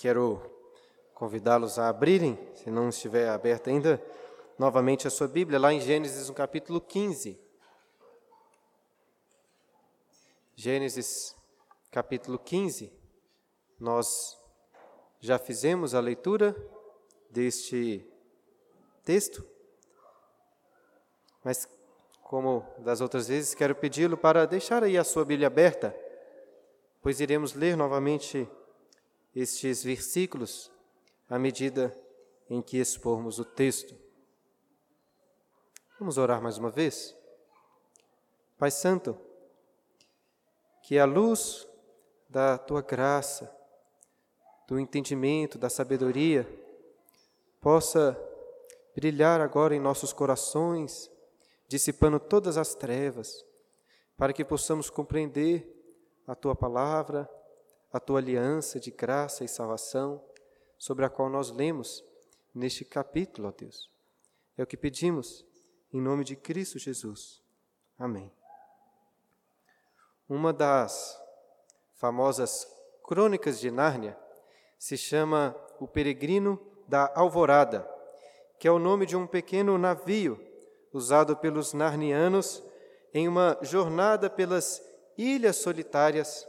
Quero convidá-los a abrirem, se não estiver aberta ainda, novamente a sua Bíblia, lá em Gênesis, no capítulo 15. Gênesis, capítulo 15. Nós já fizemos a leitura deste texto, mas, como das outras vezes, quero pedi-lo para deixar aí a sua Bíblia aberta, pois iremos ler novamente estes versículos à medida em que expormos o texto. Vamos orar mais uma vez? Pai Santo, que a luz da tua graça, do entendimento, da sabedoria, possa brilhar agora em nossos corações, dissipando todas as trevas, para que possamos compreender a tua palavra a tua aliança de graça e salvação, sobre a qual nós lemos neste capítulo, ó Deus. É o que pedimos, em nome de Cristo Jesus. Amém. Uma das famosas crônicas de Nárnia se chama O Peregrino da Alvorada, que é o nome de um pequeno navio usado pelos narnianos em uma jornada pelas ilhas solitárias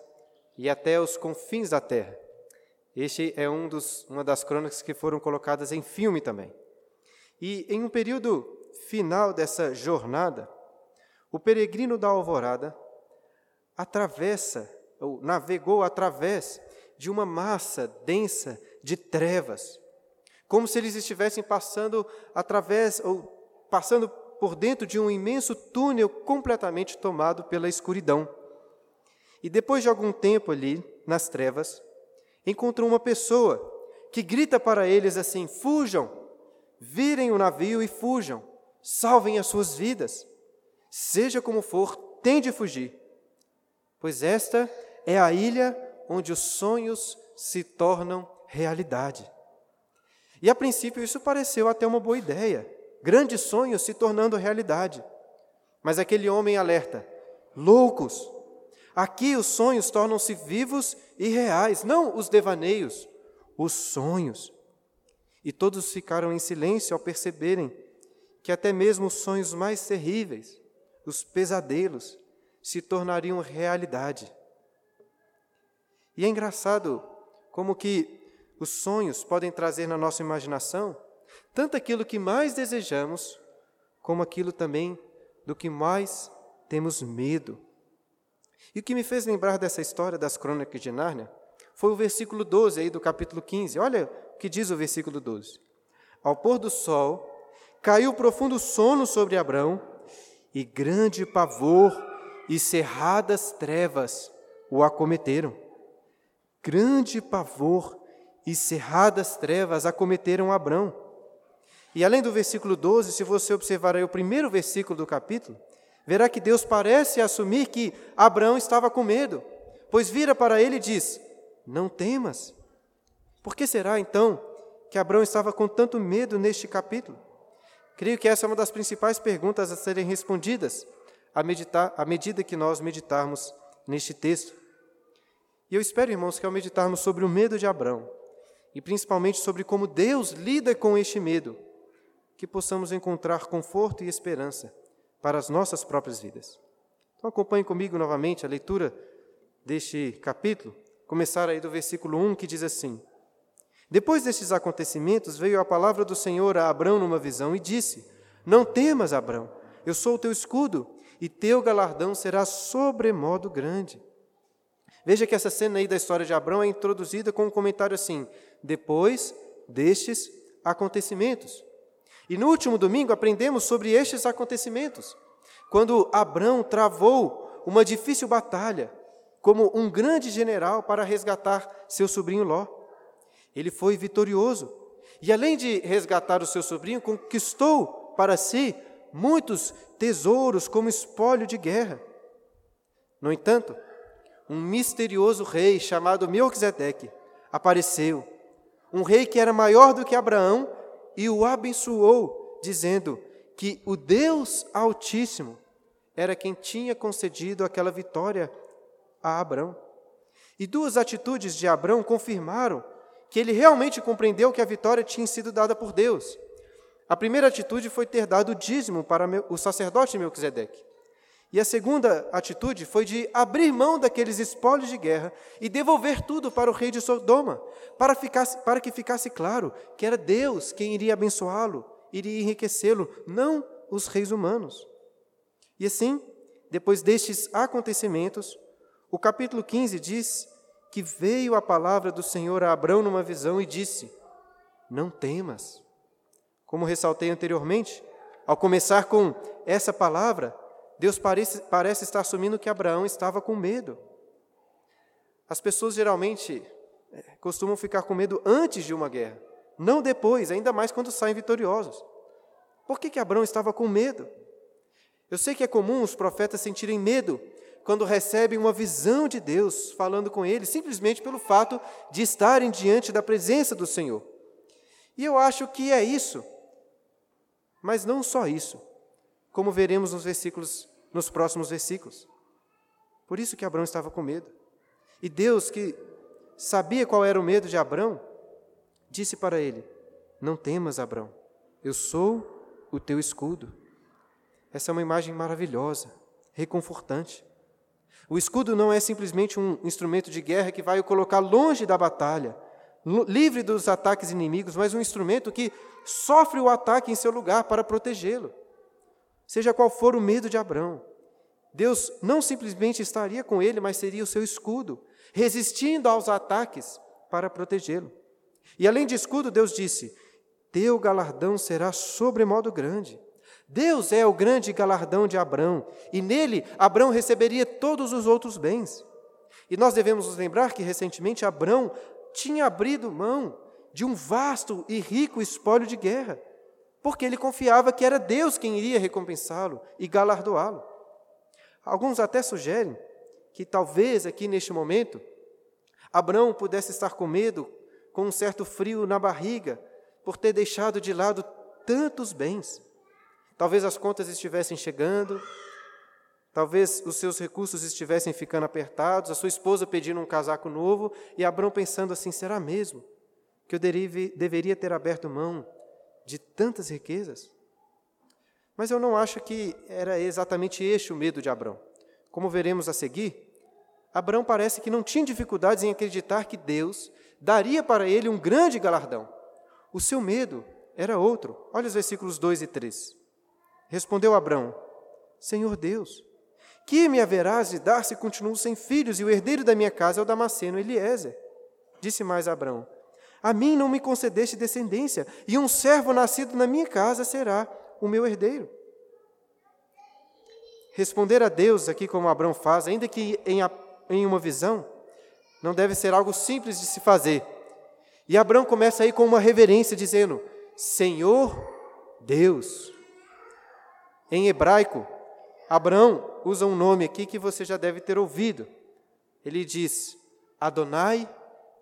e até os confins da terra. Este é um dos, uma das crônicas que foram colocadas em filme também. E em um período final dessa jornada, o peregrino da alvorada atravessa, ou navegou através de uma massa densa de trevas, como se eles estivessem passando através, ou passando por dentro de um imenso túnel completamente tomado pela escuridão. E depois de algum tempo ali, nas trevas, encontrou uma pessoa que grita para eles assim: fujam, virem o navio e fujam, salvem as suas vidas. Seja como for, tem de fugir, pois esta é a ilha onde os sonhos se tornam realidade. E a princípio isso pareceu até uma boa ideia, grandes sonhos se tornando realidade. Mas aquele homem alerta: loucos, Aqui os sonhos tornam-se vivos e reais, não os devaneios, os sonhos. E todos ficaram em silêncio ao perceberem que até mesmo os sonhos mais terríveis, os pesadelos, se tornariam realidade. E é engraçado como que os sonhos podem trazer na nossa imaginação tanto aquilo que mais desejamos, como aquilo também do que mais temos medo. E o que me fez lembrar dessa história das crônicas de Nárnia foi o versículo 12 aí do capítulo 15. Olha o que diz o versículo 12. Ao pôr do sol, caiu profundo sono sobre Abrão, e grande pavor e cerradas trevas o acometeram. Grande pavor e cerradas trevas acometeram Abrão. E além do versículo 12, se você observar aí o primeiro versículo do capítulo, verá que Deus parece assumir que Abraão estava com medo, pois vira para ele e diz: Não temas. Por que será então que Abraão estava com tanto medo neste capítulo? Creio que essa é uma das principais perguntas a serem respondidas à, meditar, à medida que nós meditarmos neste texto. E eu espero, irmãos, que ao meditarmos sobre o medo de Abraão, e principalmente sobre como Deus lida com este medo, que possamos encontrar conforto e esperança para as nossas próprias vidas. Então acompanhe comigo novamente a leitura deste capítulo, começar aí do versículo 1 que diz assim: Depois destes acontecimentos veio a palavra do Senhor a Abrão numa visão e disse: Não temas, Abrão, eu sou o teu escudo e teu galardão será sobremodo grande. Veja que essa cena aí da história de Abrão é introduzida com um comentário assim: depois destes acontecimentos. E no último domingo aprendemos sobre estes acontecimentos, quando Abrão travou uma difícil batalha como um grande general para resgatar seu sobrinho Ló. Ele foi vitorioso e, além de resgatar o seu sobrinho, conquistou para si muitos tesouros como espólio de guerra. No entanto, um misterioso rei chamado Melquisedeque apareceu, um rei que era maior do que Abraão e o abençoou, dizendo que o Deus Altíssimo era quem tinha concedido aquela vitória a Abraão. E duas atitudes de Abraão confirmaram que ele realmente compreendeu que a vitória tinha sido dada por Deus. A primeira atitude foi ter dado o dízimo para o sacerdote Melquisedeque. E a segunda atitude foi de abrir mão daqueles espólios de guerra e devolver tudo para o rei de Sodoma, para, ficasse, para que ficasse claro que era Deus quem iria abençoá-lo, iria enriquecê-lo, não os reis humanos. E assim, depois destes acontecimentos, o capítulo 15 diz que veio a palavra do Senhor a Abrão numa visão e disse: Não temas. Como ressaltei anteriormente, ao começar com essa palavra, Deus parece, parece estar assumindo que Abraão estava com medo. As pessoas geralmente é, costumam ficar com medo antes de uma guerra, não depois, ainda mais quando saem vitoriosos. Por que, que Abraão estava com medo? Eu sei que é comum os profetas sentirem medo quando recebem uma visão de Deus falando com eles, simplesmente pelo fato de estarem diante da presença do Senhor. E eu acho que é isso, mas não só isso, como veremos nos versículos nos próximos versículos. Por isso que Abraão estava com medo. E Deus, que sabia qual era o medo de Abraão, disse para ele: Não temas, Abraão, eu sou o teu escudo. Essa é uma imagem maravilhosa, reconfortante. O escudo não é simplesmente um instrumento de guerra que vai o colocar longe da batalha, livre dos ataques inimigos, mas um instrumento que sofre o ataque em seu lugar para protegê-lo seja qual for o medo de Abraão. Deus não simplesmente estaria com ele, mas seria o seu escudo, resistindo aos ataques para protegê-lo. E além de escudo, Deus disse: Teu galardão será sobremodo grande. Deus é o grande galardão de Abraão, e nele Abraão receberia todos os outros bens. E nós devemos nos lembrar que recentemente Abraão tinha abrido mão de um vasto e rico espólio de guerra porque ele confiava que era Deus quem iria recompensá-lo e galardoá-lo. Alguns até sugerem que talvez aqui neste momento Abraão pudesse estar com medo, com um certo frio na barriga, por ter deixado de lado tantos bens. Talvez as contas estivessem chegando, talvez os seus recursos estivessem ficando apertados, a sua esposa pedindo um casaco novo e Abraão pensando assim: será mesmo que eu deveria ter aberto mão de tantas riquezas? Mas eu não acho que era exatamente este o medo de Abraão. Como veremos a seguir, Abraão parece que não tinha dificuldades em acreditar que Deus daria para ele um grande galardão. O seu medo era outro. Olha os versículos 2 e 3. Respondeu Abraão: Senhor Deus, que me haverás de dar se continuo sem filhos e o herdeiro da minha casa é o Damasceno Eliezer? Disse mais Abraão: a mim não me concedeste descendência, e um servo nascido na minha casa será o meu herdeiro. Responder a Deus, aqui como Abraão faz, ainda que em, em uma visão, não deve ser algo simples de se fazer. E Abraão começa aí com uma reverência, dizendo: Senhor Deus. Em hebraico, Abraão usa um nome aqui que você já deve ter ouvido. Ele diz Adonai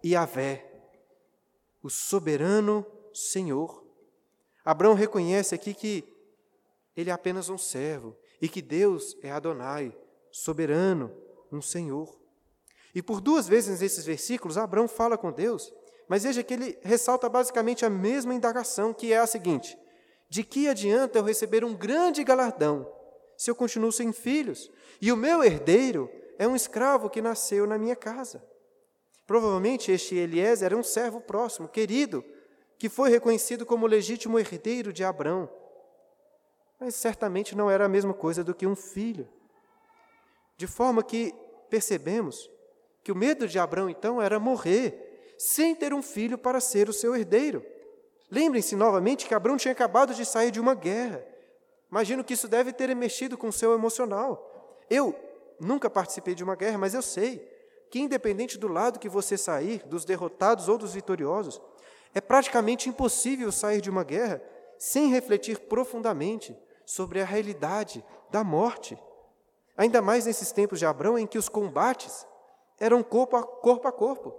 e Avé o soberano Senhor. Abraão reconhece aqui que ele é apenas um servo e que Deus é Adonai, soberano, um Senhor. E por duas vezes nesses versículos, Abraão fala com Deus, mas veja que ele ressalta basicamente a mesma indagação, que é a seguinte: de que adianta eu receber um grande galardão se eu continuo sem filhos e o meu herdeiro é um escravo que nasceu na minha casa? Provavelmente este Eliezer era um servo próximo, querido, que foi reconhecido como legítimo herdeiro de Abrão. Mas certamente não era a mesma coisa do que um filho. De forma que percebemos que o medo de Abrão então era morrer sem ter um filho para ser o seu herdeiro. Lembrem-se novamente que Abrão tinha acabado de sair de uma guerra. Imagino que isso deve ter mexido com o seu emocional. Eu nunca participei de uma guerra, mas eu sei que, independente do lado que você sair, dos derrotados ou dos vitoriosos, é praticamente impossível sair de uma guerra sem refletir profundamente sobre a realidade da morte. Ainda mais nesses tempos de Abraão, em que os combates eram corpo a corpo. A corpo.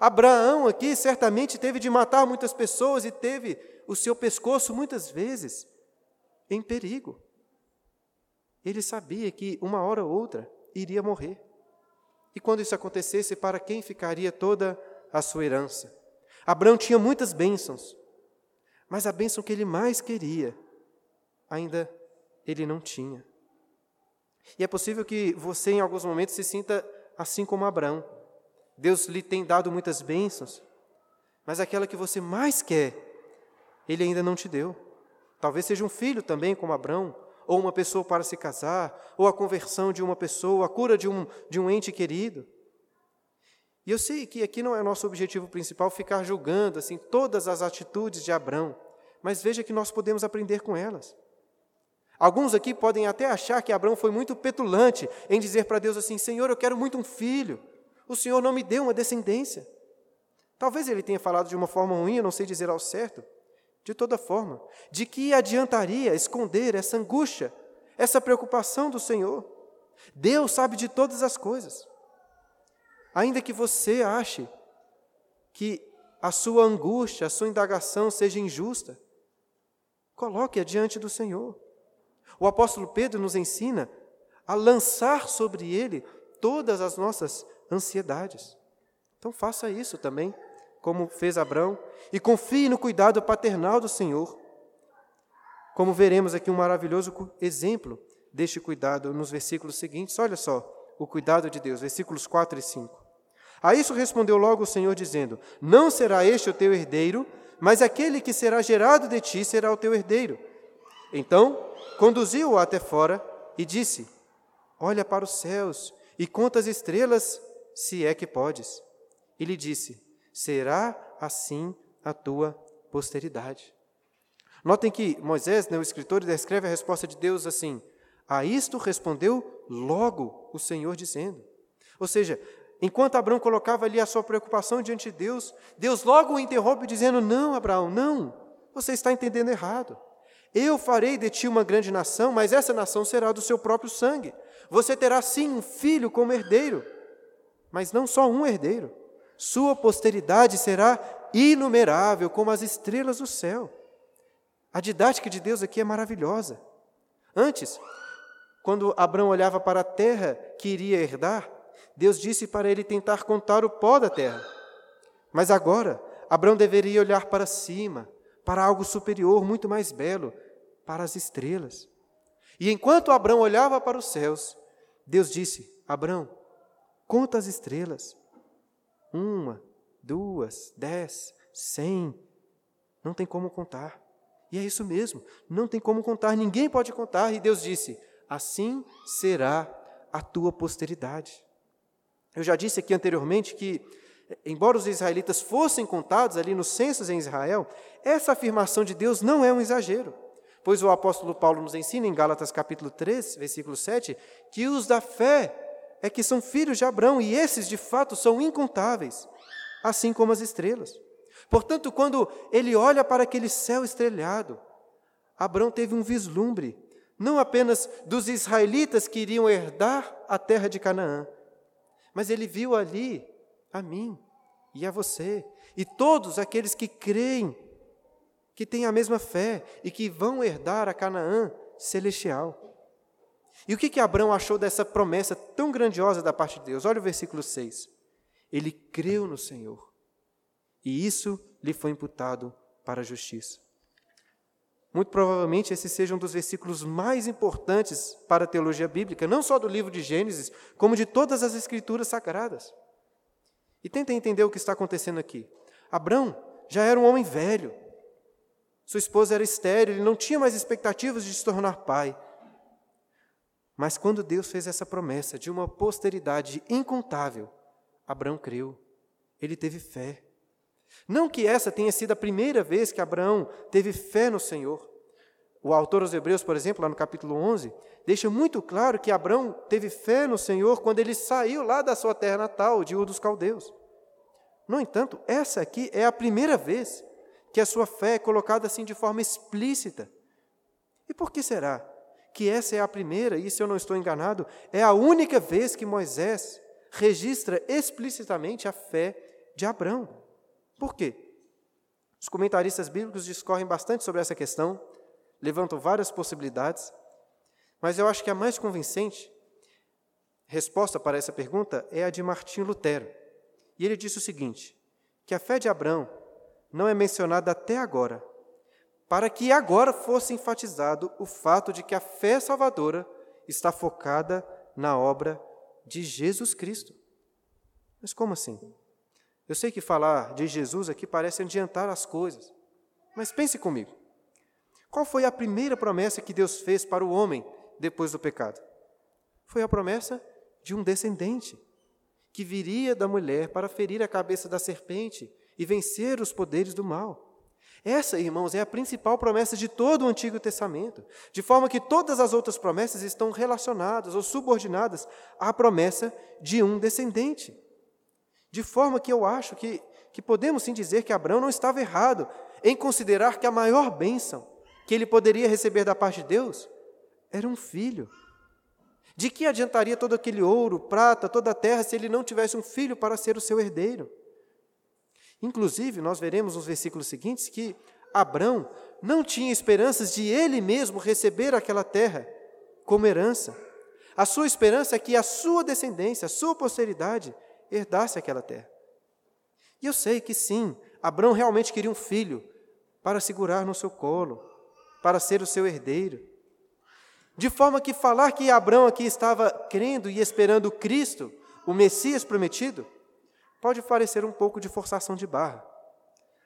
Abraão aqui certamente teve de matar muitas pessoas e teve o seu pescoço muitas vezes em perigo. Ele sabia que uma hora ou outra iria morrer. E quando isso acontecesse, para quem ficaria toda a sua herança? Abraão tinha muitas bênçãos, mas a bênção que ele mais queria, ainda ele não tinha. E é possível que você, em alguns momentos, se sinta assim como Abraão. Deus lhe tem dado muitas bênçãos, mas aquela que você mais quer, Ele ainda não te deu. Talvez seja um filho também, como Abraão, ou uma pessoa para se casar, ou a conversão de uma pessoa, a cura de um, de um ente querido. E eu sei que aqui não é nosso objetivo principal ficar julgando assim todas as atitudes de Abraão, mas veja que nós podemos aprender com elas. Alguns aqui podem até achar que Abraão foi muito petulante em dizer para Deus assim: Senhor, eu quero muito um filho. O Senhor não me deu uma descendência. Talvez ele tenha falado de uma forma ruim, eu não sei dizer ao certo. De toda forma, de que adiantaria esconder essa angústia, essa preocupação do Senhor? Deus sabe de todas as coisas. Ainda que você ache que a sua angústia, a sua indagação seja injusta, coloque-a diante do Senhor. O apóstolo Pedro nos ensina a lançar sobre ele todas as nossas ansiedades. Então faça isso também, como fez Abraão, e confie no cuidado paternal do Senhor. Como veremos aqui um maravilhoso exemplo deste cuidado nos versículos seguintes. Olha só, o cuidado de Deus, versículos 4 e 5. A isso respondeu logo o Senhor, dizendo: Não será este o teu herdeiro, mas aquele que será gerado de ti será o teu herdeiro. Então conduziu-o até fora e disse: Olha para os céus e conta as estrelas, se é que podes. E lhe disse: Será assim a tua posteridade. Notem que Moisés, né, o escritor, descreve a resposta de Deus assim: A isto respondeu logo o Senhor, dizendo. Ou seja, Enquanto Abraão colocava ali a sua preocupação diante de Deus, Deus logo o interrompe, dizendo: Não, Abraão, não, você está entendendo errado. Eu farei de ti uma grande nação, mas essa nação será do seu próprio sangue. Você terá sim um filho como herdeiro, mas não só um herdeiro. Sua posteridade será inumerável como as estrelas do céu. A didática de Deus aqui é maravilhosa. Antes, quando Abraão olhava para a terra que iria herdar, Deus disse para ele tentar contar o pó da terra. Mas agora, Abraão deveria olhar para cima, para algo superior, muito mais belo, para as estrelas. E enquanto Abraão olhava para os céus, Deus disse: Abraão, conta as estrelas. Uma, duas, dez, cem. Não tem como contar. E é isso mesmo, não tem como contar, ninguém pode contar. E Deus disse: Assim será a tua posteridade. Eu já disse aqui anteriormente que, embora os israelitas fossem contados ali nos censos em Israel, essa afirmação de Deus não é um exagero. Pois o apóstolo Paulo nos ensina em Gálatas capítulo 3, versículo 7, que os da fé é que são filhos de Abraão, e esses de fato são incontáveis, assim como as estrelas. Portanto, quando ele olha para aquele céu estrelhado, Abraão teve um vislumbre, não apenas dos israelitas que iriam herdar a terra de Canaã, mas ele viu ali a mim e a você, e todos aqueles que creem, que têm a mesma fé e que vão herdar a Canaã celestial. E o que, que Abraão achou dessa promessa tão grandiosa da parte de Deus? Olha o versículo 6. Ele creu no Senhor, e isso lhe foi imputado para a justiça. Muito provavelmente esse seja um dos versículos mais importantes para a teologia bíblica, não só do livro de Gênesis, como de todas as escrituras sagradas. E tentem entender o que está acontecendo aqui. Abrão já era um homem velho. Sua esposa era estéril, ele não tinha mais expectativas de se tornar pai. Mas quando Deus fez essa promessa de uma posteridade incontável, Abraão creu, ele teve fé. Não que essa tenha sido a primeira vez que Abraão teve fé no Senhor. O autor aos Hebreus, por exemplo, lá no capítulo 11, deixa muito claro que Abraão teve fé no Senhor quando ele saiu lá da sua terra natal, de Ur dos Caldeus. No entanto, essa aqui é a primeira vez que a sua fé é colocada assim de forma explícita. E por que será? Que essa é a primeira, e se eu não estou enganado, é a única vez que Moisés registra explicitamente a fé de Abraão. Por quê? Os comentaristas bíblicos discorrem bastante sobre essa questão, levantam várias possibilidades, mas eu acho que a mais convincente resposta para essa pergunta é a de Martinho Lutero. E ele disse o seguinte: que a fé de Abraão não é mencionada até agora, para que agora fosse enfatizado o fato de que a fé salvadora está focada na obra de Jesus Cristo. Mas como assim? Eu sei que falar de Jesus aqui parece adiantar as coisas, mas pense comigo. Qual foi a primeira promessa que Deus fez para o homem depois do pecado? Foi a promessa de um descendente que viria da mulher para ferir a cabeça da serpente e vencer os poderes do mal. Essa, irmãos, é a principal promessa de todo o Antigo Testamento, de forma que todas as outras promessas estão relacionadas ou subordinadas à promessa de um descendente. De forma que eu acho que, que podemos sim dizer que Abraão não estava errado em considerar que a maior bênção que ele poderia receber da parte de Deus era um filho. De que adiantaria todo aquele ouro, prata, toda a terra, se ele não tivesse um filho para ser o seu herdeiro? Inclusive, nós veremos nos versículos seguintes que Abrão não tinha esperanças de ele mesmo receber aquela terra como herança. A sua esperança é que a sua descendência, a sua posteridade, herdasse aquela terra. E eu sei que sim, Abrão realmente queria um filho para segurar no seu colo, para ser o seu herdeiro. De forma que falar que Abrão aqui estava crendo e esperando Cristo, o Messias prometido, pode parecer um pouco de forçação de barra.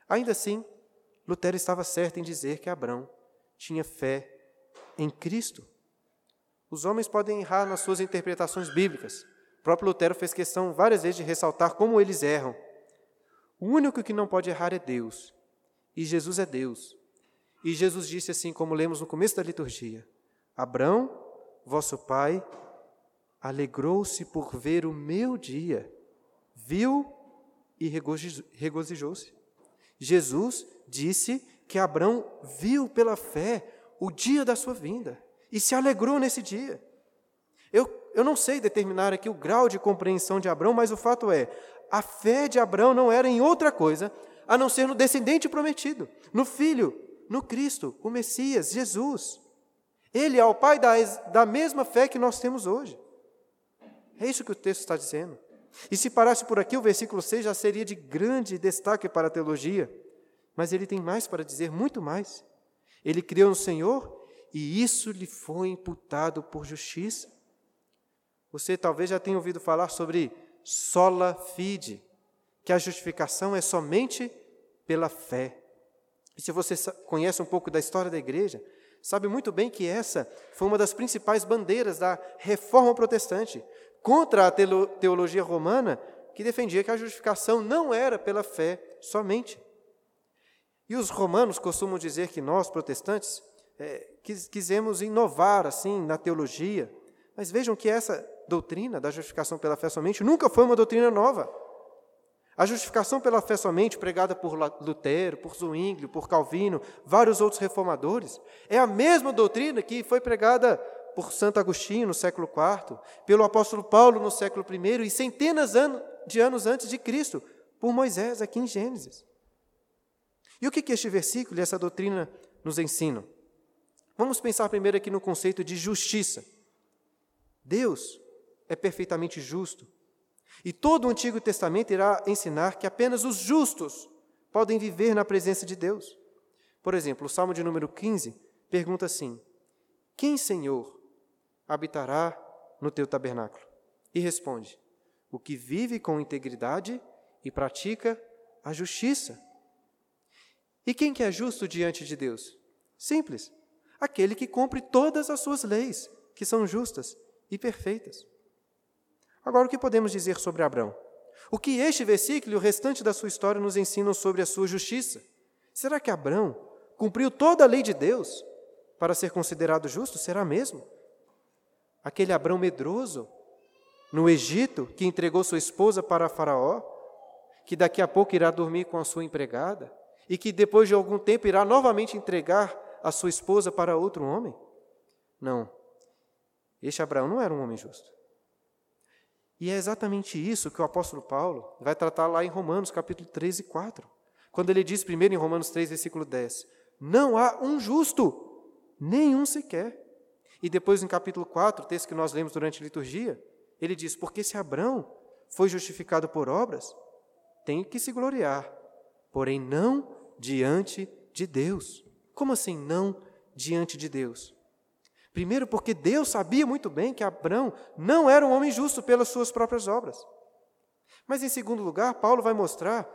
Ainda assim, Lutero estava certo em dizer que Abraão tinha fé em Cristo. Os homens podem errar nas suas interpretações bíblicas. O próprio Lutero fez questão várias vezes de ressaltar como eles erram. O único que não pode errar é Deus. E Jesus é Deus. E Jesus disse assim, como lemos no começo da liturgia: Abraão, vosso pai, alegrou-se por ver o meu dia viu e regozijou-se. Jesus disse que Abraão viu pela fé o dia da sua vinda e se alegrou nesse dia. Eu, eu não sei determinar aqui o grau de compreensão de Abraão, mas o fato é, a fé de Abraão não era em outra coisa a não ser no descendente prometido, no filho, no Cristo, o Messias, Jesus. Ele é o pai da, da mesma fé que nós temos hoje. É isso que o texto está dizendo. E se parasse por aqui, o versículo 6 já seria de grande destaque para a teologia. Mas ele tem mais para dizer, muito mais. Ele criou no Senhor e isso lhe foi imputado por justiça. Você talvez já tenha ouvido falar sobre sola fide, que a justificação é somente pela fé. E se você conhece um pouco da história da igreja, sabe muito bem que essa foi uma das principais bandeiras da reforma protestante, contra a teologia romana, que defendia que a justificação não era pela fé somente. E os romanos costumam dizer que nós, protestantes, é, quis, quisemos inovar assim na teologia, mas vejam que essa doutrina da justificação pela fé somente nunca foi uma doutrina nova. A justificação pela fé somente, pregada por Lutero, por Zwinglio, por Calvino, vários outros reformadores, é a mesma doutrina que foi pregada por Santo Agostinho no século IV, pelo apóstolo Paulo no século I e centenas de anos antes de Cristo, por Moisés aqui em Gênesis. E o que este versículo e essa doutrina nos ensinam? Vamos pensar primeiro aqui no conceito de justiça. Deus é perfeitamente justo. E todo o Antigo Testamento irá ensinar que apenas os justos podem viver na presença de Deus. Por exemplo, o Salmo de número 15 pergunta assim: Quem, Senhor, habitará no teu tabernáculo. E responde: O que vive com integridade e pratica a justiça. E quem que é justo diante de Deus? Simples. Aquele que cumpre todas as suas leis, que são justas e perfeitas. Agora, o que podemos dizer sobre Abraão? O que este versículo e o restante da sua história nos ensinam sobre a sua justiça? Será que Abraão cumpriu toda a lei de Deus para ser considerado justo? Será mesmo? Aquele Abrão medroso no Egito que entregou sua esposa para Faraó, que daqui a pouco irá dormir com a sua empregada e que depois de algum tempo irá novamente entregar a sua esposa para outro homem? Não. Este Abraão não era um homem justo. E é exatamente isso que o apóstolo Paulo vai tratar lá em Romanos capítulo 3 e 4. Quando ele diz primeiro em Romanos 3, versículo 10: Não há um justo, nenhum sequer. E depois, no capítulo 4, o texto que nós lemos durante a liturgia, ele diz: Porque se Abraão foi justificado por obras, tem que se gloriar, porém não diante de Deus. Como assim não diante de Deus? Primeiro, porque Deus sabia muito bem que Abraão não era um homem justo pelas suas próprias obras. Mas, em segundo lugar, Paulo vai mostrar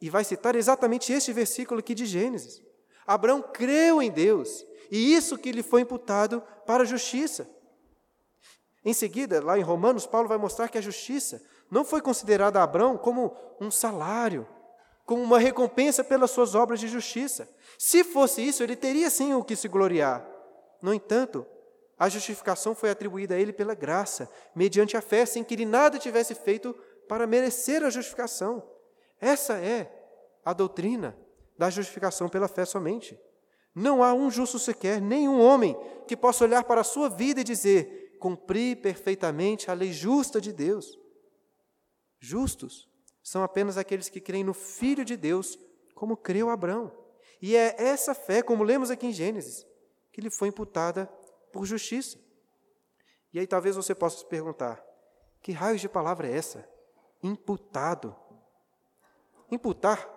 e vai citar exatamente este versículo aqui de Gênesis. Abraão creu em Deus, e isso que lhe foi imputado para a justiça. Em seguida, lá em Romanos, Paulo vai mostrar que a justiça não foi considerada a Abraão como um salário, como uma recompensa pelas suas obras de justiça. Se fosse isso, ele teria sim o que se gloriar. No entanto, a justificação foi atribuída a ele pela graça, mediante a fé, sem que ele nada tivesse feito para merecer a justificação. Essa é a doutrina da justificação pela fé somente. Não há um justo sequer, nenhum homem que possa olhar para a sua vida e dizer: cumpri perfeitamente a lei justa de Deus. Justos são apenas aqueles que creem no Filho de Deus, como creu Abraão. E é essa fé, como lemos aqui em Gênesis, que lhe foi imputada por justiça. E aí talvez você possa se perguntar: que raio de palavra é essa? imputado. Imputar,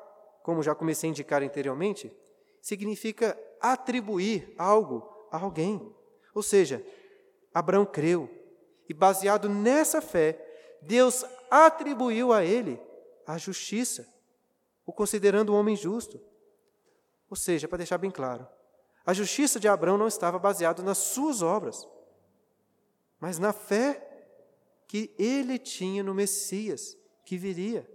como já comecei a indicar anteriormente, significa atribuir algo a alguém. Ou seja, Abraão creu, e baseado nessa fé, Deus atribuiu a ele a justiça, o considerando um homem justo. Ou seja, para deixar bem claro, a justiça de Abraão não estava baseada nas suas obras, mas na fé que ele tinha no Messias que viria.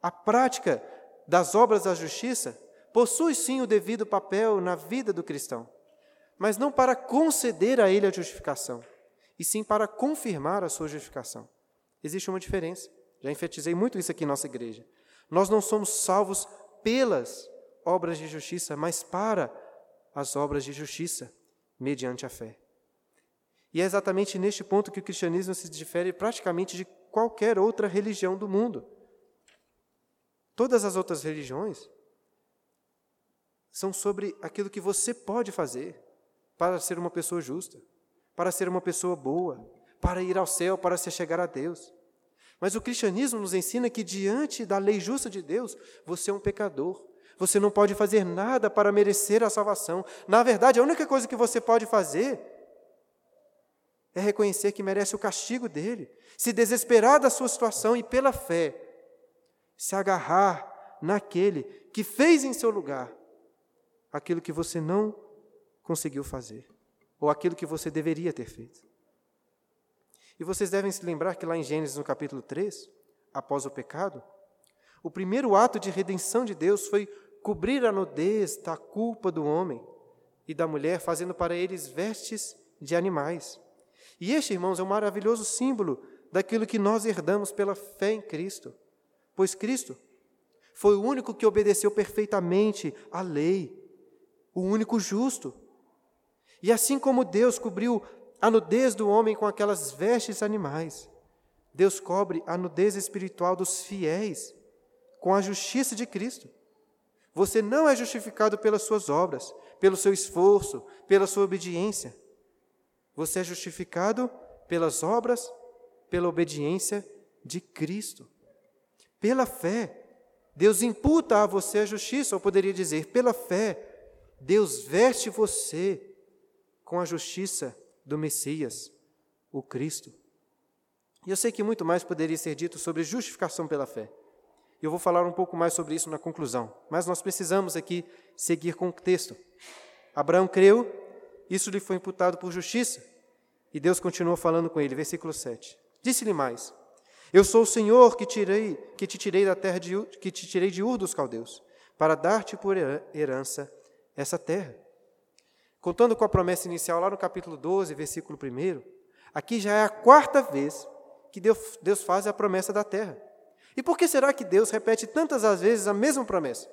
A prática das obras da justiça possui sim o devido papel na vida do cristão, mas não para conceder a ele a justificação, e sim para confirmar a sua justificação. Existe uma diferença. Já enfatizei muito isso aqui em nossa igreja. Nós não somos salvos pelas obras de justiça, mas para as obras de justiça, mediante a fé. E é exatamente neste ponto que o cristianismo se difere praticamente de qualquer outra religião do mundo. Todas as outras religiões são sobre aquilo que você pode fazer para ser uma pessoa justa, para ser uma pessoa boa, para ir ao céu, para se chegar a Deus. Mas o cristianismo nos ensina que diante da lei justa de Deus, você é um pecador. Você não pode fazer nada para merecer a salvação. Na verdade, a única coisa que você pode fazer é reconhecer que merece o castigo dele, se desesperar da sua situação e, pela fé, se agarrar naquele que fez em seu lugar aquilo que você não conseguiu fazer, ou aquilo que você deveria ter feito. E vocês devem se lembrar que lá em Gênesis, no capítulo 3, após o pecado, o primeiro ato de redenção de Deus foi cobrir a nudez da culpa do homem e da mulher, fazendo para eles vestes de animais. E este, irmãos, é um maravilhoso símbolo daquilo que nós herdamos pela fé em Cristo. Pois Cristo foi o único que obedeceu perfeitamente à lei, o único justo. E assim como Deus cobriu a nudez do homem com aquelas vestes animais, Deus cobre a nudez espiritual dos fiéis com a justiça de Cristo. Você não é justificado pelas suas obras, pelo seu esforço, pela sua obediência. Você é justificado pelas obras, pela obediência de Cristo. Pela fé, Deus imputa a você a justiça, ou poderia dizer, pela fé, Deus veste você com a justiça do Messias, o Cristo. E eu sei que muito mais poderia ser dito sobre justificação pela fé. Eu vou falar um pouco mais sobre isso na conclusão, mas nós precisamos aqui seguir com o texto. Abraão creu isso lhe foi imputado por justiça. E Deus continuou falando com ele, versículo 7. Disse-lhe mais: Eu sou o Senhor que tirei, que te tirei da terra de que te tirei de Ur dos caldeus, para dar-te por herança essa terra. Contando com a promessa inicial lá no capítulo 12, versículo 1, aqui já é a quarta vez que Deus, Deus faz a promessa da terra. E por que será que Deus repete tantas vezes a mesma promessa?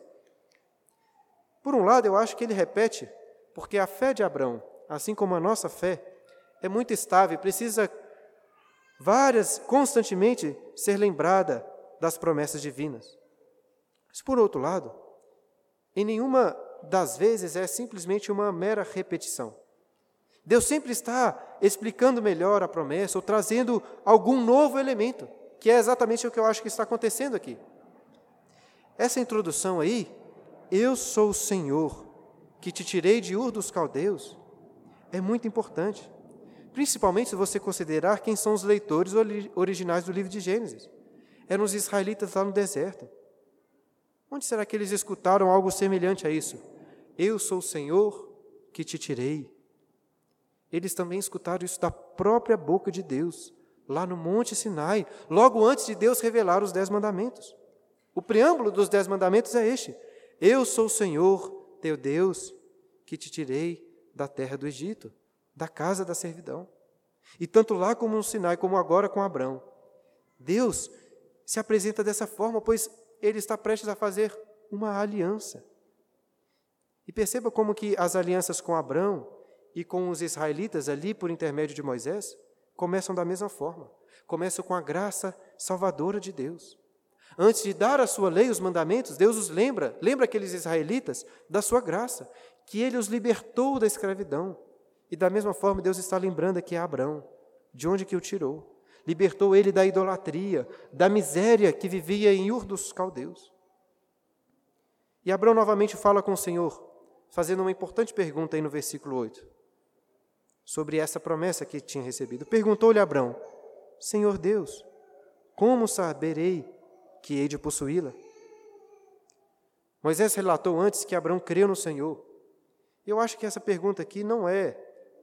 Por um lado, eu acho que ele repete porque a fé de Abraão assim como a nossa fé, é muito estável, precisa várias, constantemente, ser lembrada das promessas divinas. Mas, por outro lado, em nenhuma das vezes é simplesmente uma mera repetição. Deus sempre está explicando melhor a promessa ou trazendo algum novo elemento, que é exatamente o que eu acho que está acontecendo aqui. Essa introdução aí Eu sou o Senhor, que te tirei de Ur dos Caldeus, é muito importante. Principalmente se você considerar quem são os leitores originais do livro de Gênesis. Eram os israelitas lá no deserto. Onde será que eles escutaram algo semelhante a isso? Eu sou o Senhor que te tirei. Eles também escutaram isso da própria boca de Deus, lá no Monte Sinai, logo antes de Deus revelar os Dez Mandamentos. O preâmbulo dos Dez Mandamentos é este: Eu sou o Senhor, teu Deus, que te tirei da terra do Egito, da casa da servidão. E tanto lá como no Sinai, como agora com Abraão, Deus se apresenta dessa forma, pois ele está prestes a fazer uma aliança. E perceba como que as alianças com Abraão e com os israelitas ali por intermédio de Moisés começam da mesma forma. Começam com a graça salvadora de Deus. Antes de dar a sua lei, os mandamentos, Deus os lembra, lembra aqueles israelitas da sua graça, que ele os libertou da escravidão. E da mesma forma, Deus está lembrando aqui a Abraão, de onde que o tirou. Libertou ele da idolatria, da miséria que vivia em Ur dos Caldeus. E Abraão novamente fala com o Senhor, fazendo uma importante pergunta aí no versículo 8, sobre essa promessa que tinha recebido. Perguntou-lhe Abraão: Senhor Deus, como saberei que hei de possuí-la? Moisés relatou antes que Abraão creu no Senhor. Eu acho que essa pergunta aqui não é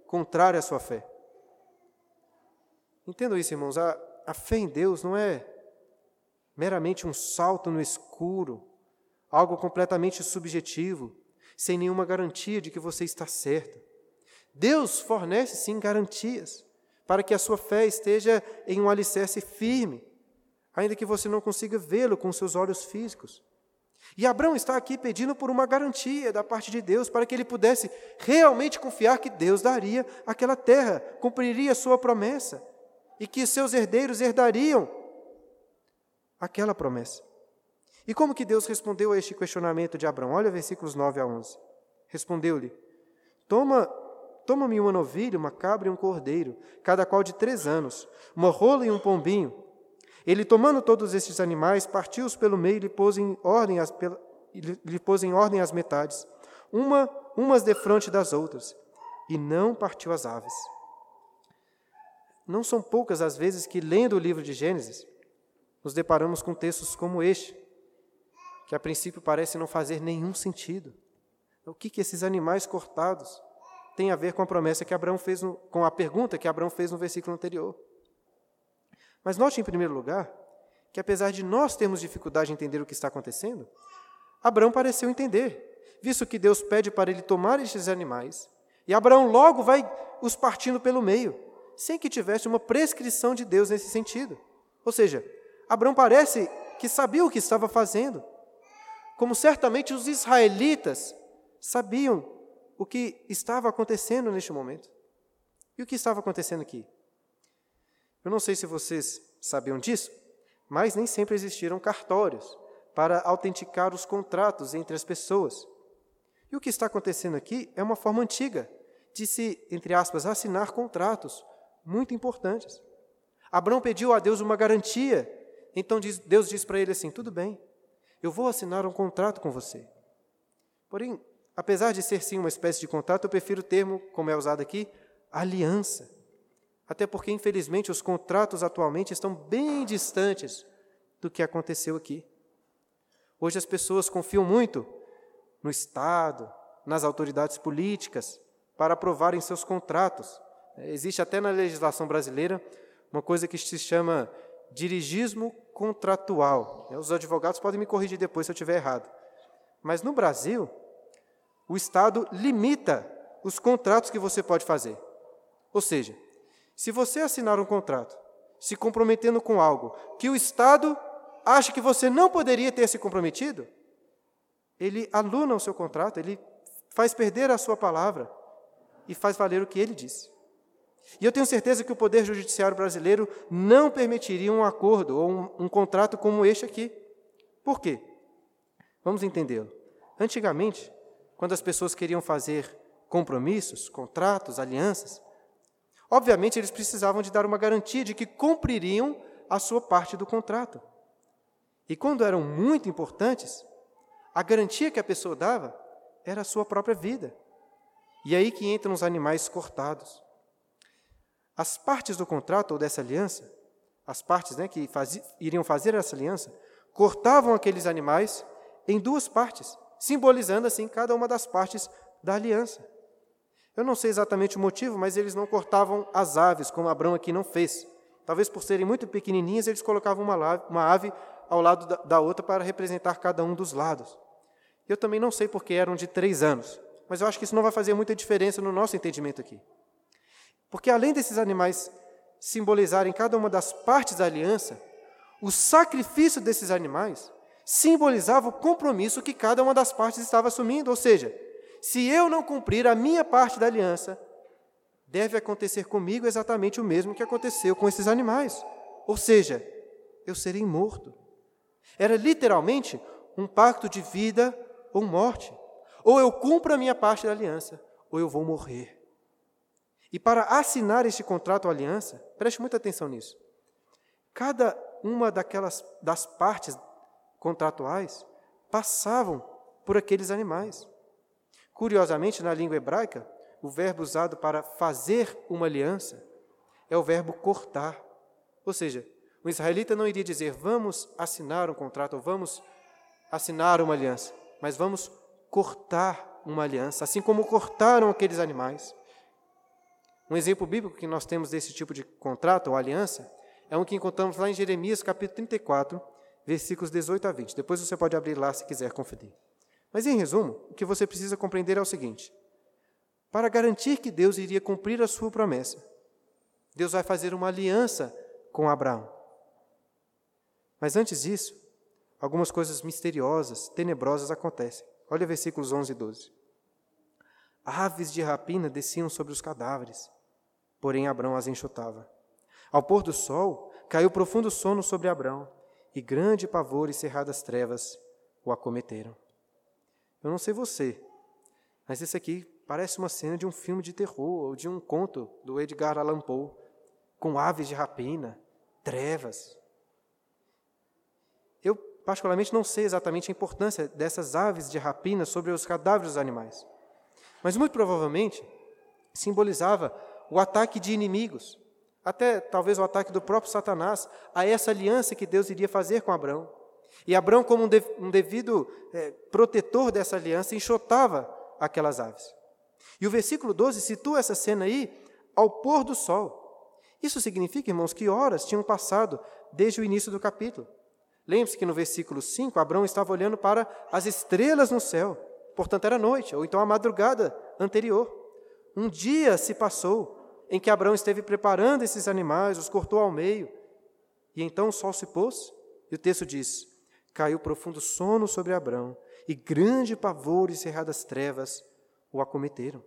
contrária à sua fé. Entendam isso, irmãos. A, a fé em Deus não é meramente um salto no escuro, algo completamente subjetivo, sem nenhuma garantia de que você está certo. Deus fornece sim garantias para que a sua fé esteja em um alicerce firme, ainda que você não consiga vê-lo com seus olhos físicos. E Abraão está aqui pedindo por uma garantia da parte de Deus para que ele pudesse realmente confiar que Deus daria aquela terra, cumpriria a sua promessa e que seus herdeiros herdariam aquela promessa. E como que Deus respondeu a este questionamento de Abraão? Olha versículos 9 a 11. Respondeu-lhe: Toma, toma-me uma novilha, uma cabra e um cordeiro, cada qual de três anos, uma rola e um pombinho. Ele, tomando todos estes animais, partiu-os pelo meio e lhe pôs em ordem as, lhe pôs em ordem as metades, uma, umas defronte das outras, e não partiu as aves. Não são poucas as vezes que, lendo o livro de Gênesis, nos deparamos com textos como este, que a princípio parece não fazer nenhum sentido. O que, que esses animais cortados têm a ver com a promessa que Abraão fez, no, com a pergunta que Abraão fez no versículo anterior? Mas note, em primeiro lugar, que apesar de nós termos dificuldade em entender o que está acontecendo, Abraão pareceu entender, visto que Deus pede para ele tomar estes animais, e Abraão logo vai os partindo pelo meio, sem que tivesse uma prescrição de Deus nesse sentido. Ou seja, Abraão parece que sabia o que estava fazendo, como certamente os israelitas sabiam o que estava acontecendo neste momento. E o que estava acontecendo aqui? Eu não sei se vocês sabiam disso, mas nem sempre existiram cartórios para autenticar os contratos entre as pessoas. E o que está acontecendo aqui é uma forma antiga de se, entre aspas, assinar contratos muito importantes. Abraão pediu a Deus uma garantia, então Deus disse para ele assim: tudo bem, eu vou assinar um contrato com você. Porém, apesar de ser sim uma espécie de contrato, eu prefiro o termo, como é usado aqui, aliança. Até porque, infelizmente, os contratos atualmente estão bem distantes do que aconteceu aqui. Hoje as pessoas confiam muito no Estado, nas autoridades políticas, para aprovarem seus contratos. Existe até na legislação brasileira uma coisa que se chama dirigismo contratual. Os advogados podem me corrigir depois se eu estiver errado. Mas no Brasil, o Estado limita os contratos que você pode fazer. Ou seja, se você assinar um contrato se comprometendo com algo que o Estado acha que você não poderia ter se comprometido, ele aluna o seu contrato, ele faz perder a sua palavra e faz valer o que ele disse. E eu tenho certeza que o Poder Judiciário brasileiro não permitiria um acordo ou um, um contrato como este aqui. Por quê? Vamos entendê-lo. Antigamente, quando as pessoas queriam fazer compromissos, contratos, alianças, obviamente eles precisavam de dar uma garantia de que cumpririam a sua parte do contrato. E quando eram muito importantes, a garantia que a pessoa dava era a sua própria vida. E aí que entram os animais cortados. As partes do contrato ou dessa aliança, as partes né, que faz, iriam fazer essa aliança, cortavam aqueles animais em duas partes, simbolizando assim cada uma das partes da aliança. Eu não sei exatamente o motivo, mas eles não cortavam as aves, como Abraão aqui não fez. Talvez por serem muito pequenininhas, eles colocavam uma, ave ao lado da, da outra para representar cada um dos lados. Eu também não sei porque eram de três anos, mas eu acho que isso não vai fazer muita diferença no nosso entendimento aqui. Porque além desses animais simbolizarem cada uma das partes da aliança, o sacrifício desses animais simbolizava o compromisso que cada uma das partes estava assumindo. Ou seja, se eu não cumprir a minha parte da aliança, deve acontecer comigo exatamente o mesmo que aconteceu com esses animais. Ou seja, eu serei morto. Era literalmente um pacto de vida ou morte. Ou eu cumpro a minha parte da aliança, ou eu vou morrer. E para assinar este contrato ou aliança, preste muita atenção nisso. Cada uma daquelas das partes contratuais passavam por aqueles animais. Curiosamente, na língua hebraica, o verbo usado para fazer uma aliança é o verbo cortar. Ou seja, o israelita não iria dizer vamos assinar um contrato ou vamos assinar uma aliança, mas vamos cortar uma aliança, assim como cortaram aqueles animais. Um exemplo bíblico que nós temos desse tipo de contrato ou aliança é um que encontramos lá em Jeremias, capítulo 34, versículos 18 a 20. Depois você pode abrir lá se quiser conferir. Mas, em resumo, o que você precisa compreender é o seguinte: para garantir que Deus iria cumprir a sua promessa, Deus vai fazer uma aliança com Abraão. Mas antes disso, algumas coisas misteriosas, tenebrosas acontecem. Olha versículos 11 e 12. Aves de rapina desciam sobre os cadáveres porém Abrão as enxutava. Ao pôr do sol, caiu profundo sono sobre Abrão, e grande pavor e cerradas trevas o acometeram. Eu não sei você, mas esse aqui parece uma cena de um filme de terror ou de um conto do Edgar Allan Poe, com aves de rapina, trevas. Eu, particularmente, não sei exatamente a importância dessas aves de rapina sobre os cadáveres dos animais, mas muito provavelmente simbolizava o ataque de inimigos, até talvez o ataque do próprio Satanás a essa aliança que Deus iria fazer com Abraão. E Abraão, como um, de, um devido é, protetor dessa aliança, enxotava aquelas aves. E o versículo 12 situa essa cena aí ao pôr do sol. Isso significa, irmãos, que horas tinham passado desde o início do capítulo. Lembre-se que no versículo 5, Abraão estava olhando para as estrelas no céu, portanto era noite, ou então a madrugada anterior. Um dia se passou em que Abraão esteve preparando esses animais, os cortou ao meio, e então o sol se pôs, e o texto diz: caiu profundo sono sobre Abraão, e grande pavor e cerradas trevas o acometeram.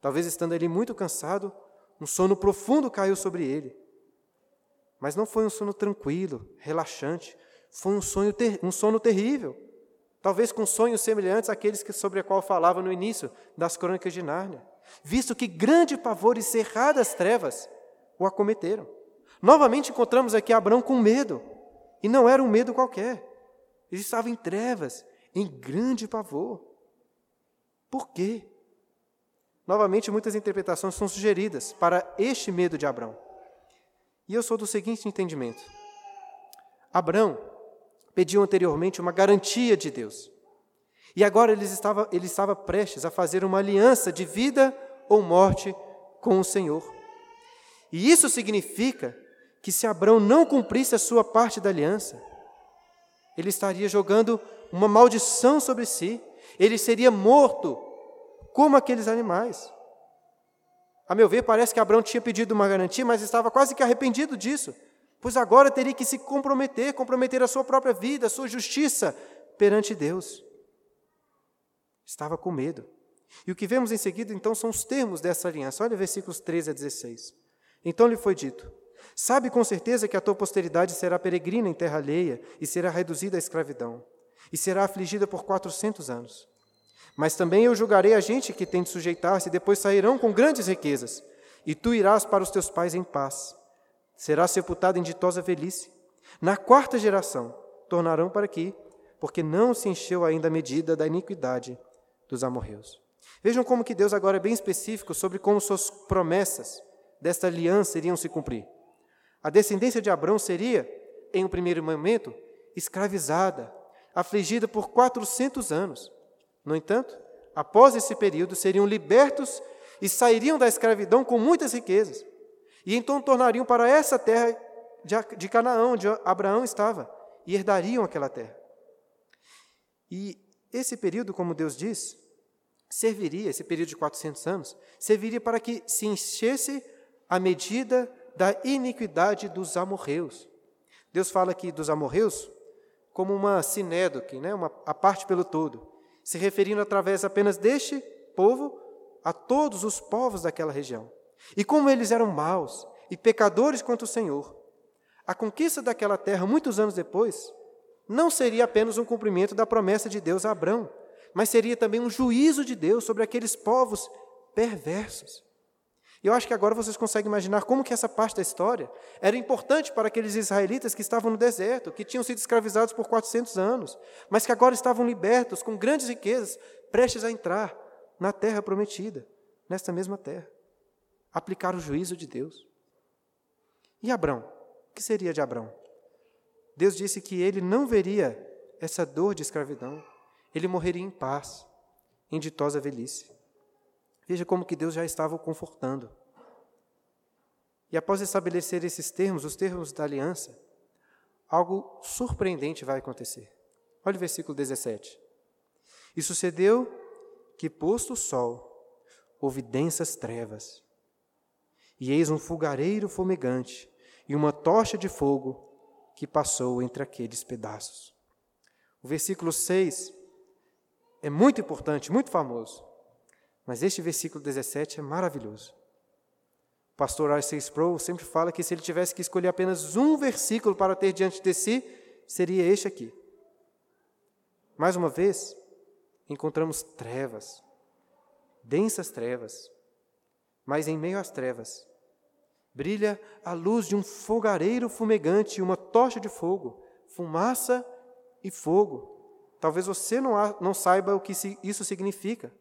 Talvez estando ele muito cansado, um sono profundo caiu sobre ele. Mas não foi um sono tranquilo, relaxante, foi um, sonho um sono terrível. Talvez com sonhos semelhantes àqueles que, sobre a qual falava no início das crônicas de Nárnia visto que grande pavor e cerradas trevas o acometeram. Novamente encontramos aqui Abraão com medo, e não era um medo qualquer. Ele estava em trevas, em grande pavor. Por quê? Novamente, muitas interpretações são sugeridas para este medo de Abraão. E eu sou do seguinte entendimento: Abraão pediu anteriormente uma garantia de Deus. E agora ele estava, ele estava prestes a fazer uma aliança de vida ou morte com o Senhor. E isso significa que se Abraão não cumprisse a sua parte da aliança, ele estaria jogando uma maldição sobre si, ele seria morto como aqueles animais. A meu ver, parece que Abraão tinha pedido uma garantia, mas estava quase que arrependido disso, pois agora teria que se comprometer, comprometer a sua própria vida, a sua justiça perante Deus estava com medo. E o que vemos em seguida, então, são os termos dessa aliança. Olha versículos 13 a 16. Então lhe foi dito: Sabe com certeza que a tua posteridade será peregrina em terra alheia e será reduzida à escravidão, e será afligida por quatrocentos anos. Mas também eu julgarei a gente que tem de sujeitar-se, e depois sairão com grandes riquezas, e tu irás para os teus pais em paz. Serás sepultado em ditosa velhice. Na quarta geração tornarão para aqui porque não se encheu ainda a medida da iniquidade dos amorreus. Vejam como que Deus agora é bem específico sobre como suas promessas desta aliança iriam se cumprir. A descendência de Abraão seria, em um primeiro momento, escravizada, afligida por 400 anos. No entanto, após esse período, seriam libertos e sairiam da escravidão com muitas riquezas. E então tornariam para essa terra de Canaã, onde Abraão estava, e herdariam aquela terra. E esse período, como Deus diz, serviria, esse período de 400 anos, serviria para que se enchesse a medida da iniquidade dos amorreus. Deus fala aqui dos amorreus como uma sinédoque, né, uma, a parte pelo todo, se referindo através apenas deste povo a todos os povos daquela região. E como eles eram maus e pecadores contra o Senhor, a conquista daquela terra, muitos anos depois, não seria apenas um cumprimento da promessa de Deus a Abraão, mas seria também um juízo de Deus sobre aqueles povos perversos. E eu acho que agora vocês conseguem imaginar como que essa parte da história era importante para aqueles israelitas que estavam no deserto, que tinham sido escravizados por 400 anos, mas que agora estavam libertos, com grandes riquezas, prestes a entrar na terra prometida, nesta mesma terra, aplicar o juízo de Deus. E Abrão? O que seria de Abrão? Deus disse que ele não veria essa dor de escravidão, ele morreria em paz, em ditosa velhice. Veja como que Deus já estava o confortando. E após estabelecer esses termos, os termos da aliança, algo surpreendente vai acontecer. Olha o versículo 17. E sucedeu que, posto o sol, houve densas trevas, e eis um fogareiro fumegante e uma tocha de fogo que passou entre aqueles pedaços. O versículo 6 é muito importante, muito famoso. Mas este versículo 17 é maravilhoso. O pastor R.C. Sproul sempre fala que se ele tivesse que escolher apenas um versículo para ter diante de si, seria este aqui. Mais uma vez, encontramos trevas, densas trevas, mas em meio às trevas, brilha a luz de um fogareiro fumegante, uma tocha de fogo, fumaça e fogo. Talvez você não, não saiba o que isso significa,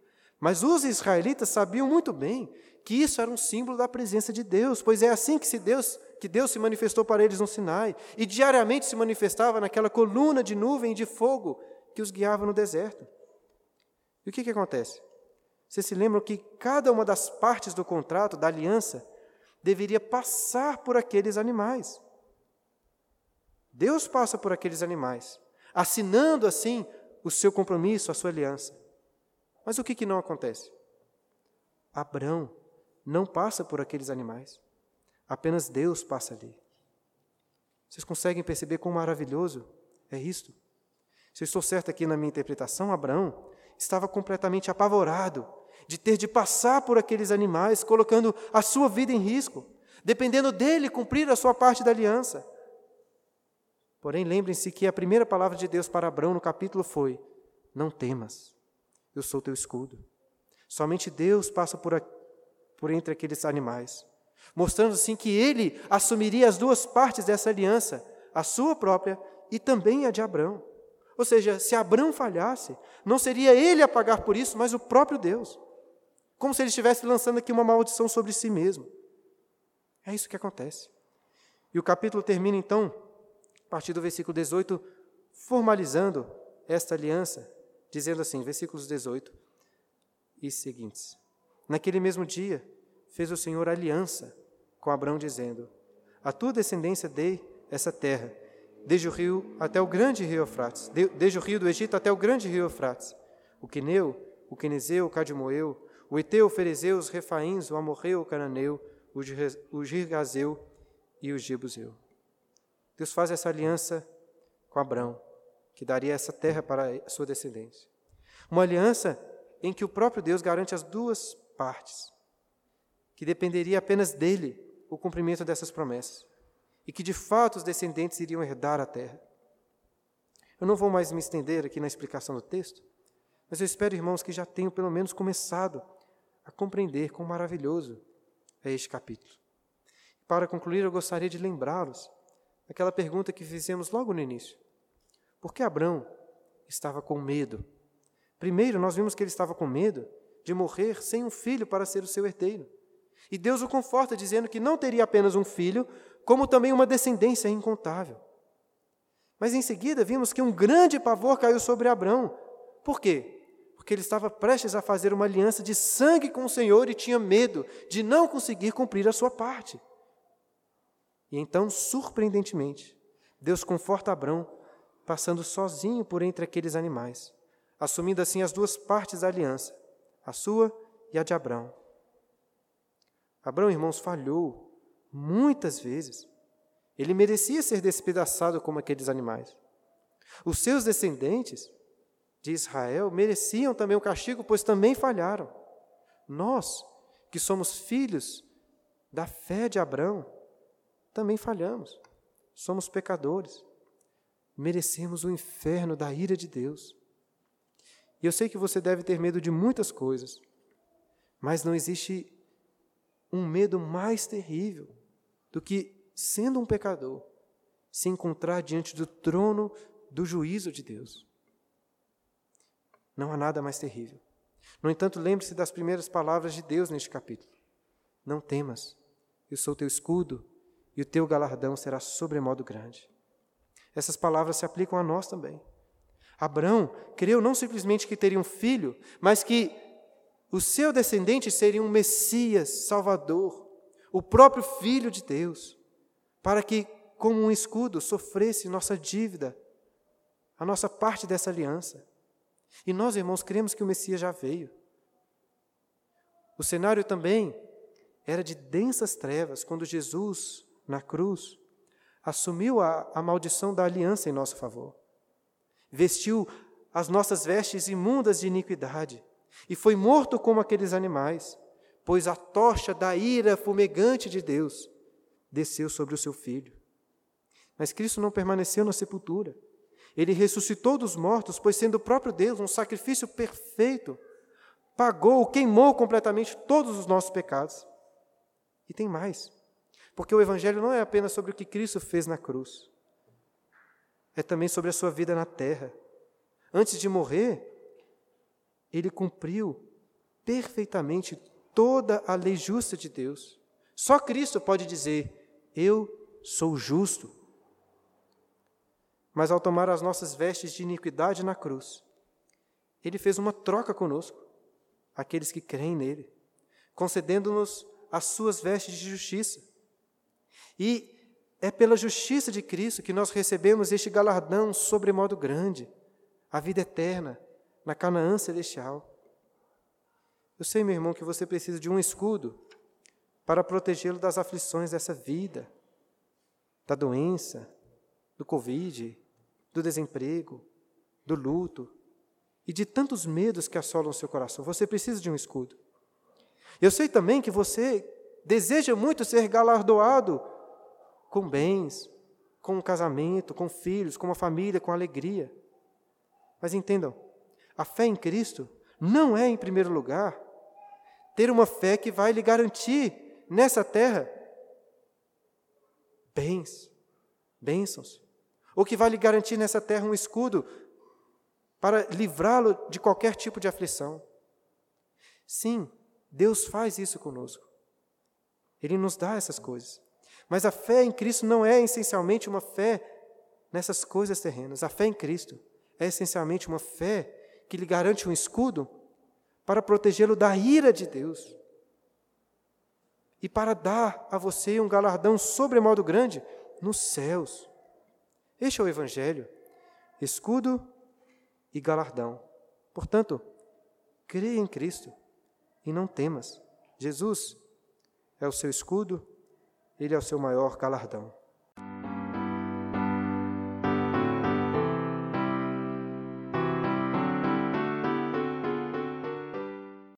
mas os israelitas sabiam muito bem que isso era um símbolo da presença de Deus, pois é assim que, se Deus, que Deus se manifestou para eles no Sinai, e diariamente se manifestava naquela coluna de nuvem e de fogo que os guiava no deserto. E o que, que acontece? Vocês se lembram que cada uma das partes do contrato, da aliança, deveria passar por aqueles animais. Deus passa por aqueles animais, assinando assim o seu compromisso, a sua aliança. Mas o que, que não acontece? Abraão não passa por aqueles animais. Apenas Deus passa ali. Vocês conseguem perceber quão maravilhoso é isto? Se eu estou certo aqui na minha interpretação, Abraão estava completamente apavorado de ter de passar por aqueles animais, colocando a sua vida em risco, dependendo dele cumprir a sua parte da aliança. Porém, lembrem-se que a primeira palavra de Deus para Abraão no capítulo foi: Não temas eu sou teu escudo. Somente Deus passa por, a, por entre aqueles animais, mostrando assim que ele assumiria as duas partes dessa aliança, a sua própria e também a de Abraão. Ou seja, se Abraão falhasse, não seria ele a pagar por isso, mas o próprio Deus. Como se ele estivesse lançando aqui uma maldição sobre si mesmo. É isso que acontece. E o capítulo termina então, a partir do versículo 18, formalizando esta aliança dizendo assim, versículos 18 e seguintes: Naquele mesmo dia fez o Senhor aliança com Abraão, dizendo: A tua descendência dei essa terra, desde o rio até o grande rio Eufrates, desde o rio do Egito até o grande rio Eufrates. O Queneu, o Quenezeu, o Cadimoeu, o Eteu, o Ferezeu, os Refaíns, o Amorreu, o Cananeu, o Girgazeu e o Jebuseu. Deus faz essa aliança com Abraão que daria essa terra para a sua descendência. Uma aliança em que o próprio Deus garante as duas partes, que dependeria apenas dele o cumprimento dessas promessas, e que de fato os descendentes iriam herdar a terra. Eu não vou mais me estender aqui na explicação do texto, mas eu espero, irmãos, que já tenham pelo menos começado a compreender quão maravilhoso é este capítulo. Para concluir, eu gostaria de lembrá-los aquela pergunta que fizemos logo no início. Por que Abraão estava com medo. Primeiro, nós vimos que ele estava com medo de morrer sem um filho para ser o seu herdeiro. E Deus o conforta dizendo que não teria apenas um filho, como também uma descendência incontável. Mas em seguida vimos que um grande pavor caiu sobre Abraão. Por quê? Porque ele estava prestes a fazer uma aliança de sangue com o Senhor e tinha medo de não conseguir cumprir a sua parte. E então, surpreendentemente, Deus conforta Abraão, passando sozinho por entre aqueles animais, assumindo assim as duas partes da aliança, a sua e a de Abraão. Abraão, irmãos, falhou muitas vezes. Ele merecia ser despedaçado como aqueles animais. Os seus descendentes de Israel mereciam também o castigo, pois também falharam. Nós, que somos filhos da fé de Abraão, também falhamos. Somos pecadores. Merecemos o inferno da ira de Deus. E eu sei que você deve ter medo de muitas coisas, mas não existe um medo mais terrível do que, sendo um pecador, se encontrar diante do trono do juízo de Deus. Não há nada mais terrível. No entanto, lembre-se das primeiras palavras de Deus neste capítulo. Não temas, eu sou teu escudo e o teu galardão será sobremodo grande. Essas palavras se aplicam a nós também. Abraão creu não simplesmente que teria um filho, mas que o seu descendente seria um Messias, Salvador, o próprio Filho de Deus, para que, como um escudo, sofresse nossa dívida, a nossa parte dessa aliança. E nós, irmãos, cremos que o Messias já veio. O cenário também era de densas trevas quando Jesus, na cruz, assumiu a, a maldição da aliança em nosso favor. Vestiu as nossas vestes imundas de iniquidade e foi morto como aqueles animais, pois a tocha da ira fumegante de Deus desceu sobre o seu filho. Mas Cristo não permaneceu na sepultura. Ele ressuscitou dos mortos, pois, sendo o próprio Deus um sacrifício perfeito, pagou, queimou completamente todos os nossos pecados. E tem mais, porque o Evangelho não é apenas sobre o que Cristo fez na cruz, é também sobre a sua vida na terra. Antes de morrer, ele cumpriu perfeitamente toda a lei justa de Deus. Só Cristo pode dizer: Eu sou justo. Mas ao tomar as nossas vestes de iniquidade na cruz, ele fez uma troca conosco, aqueles que creem nele, concedendo-nos as suas vestes de justiça. E é pela justiça de Cristo que nós recebemos este galardão sobremodo grande, a vida eterna, na Canaã celestial. Eu sei, meu irmão, que você precisa de um escudo para protegê-lo das aflições dessa vida, da doença, do Covid, do desemprego, do luto e de tantos medos que assolam seu coração. Você precisa de um escudo. Eu sei também que você deseja muito ser galardoado com bens, com um casamento, com filhos, com uma família, com alegria. Mas entendam, a fé em Cristo não é, em primeiro lugar, ter uma fé que vai lhe garantir nessa terra bens, bênçãos, ou que vai lhe garantir nessa terra um escudo para livrá-lo de qualquer tipo de aflição. Sim, Deus faz isso conosco. Ele nos dá essas coisas. Mas a fé em Cristo não é essencialmente uma fé nessas coisas terrenas. A fé em Cristo é essencialmente uma fé que lhe garante um escudo para protegê-lo da ira de Deus e para dar a você um galardão sobremodo grande nos céus. Este é o Evangelho, escudo e galardão. Portanto, creia em Cristo e não temas. Jesus é o seu escudo, ele é o seu maior galardão.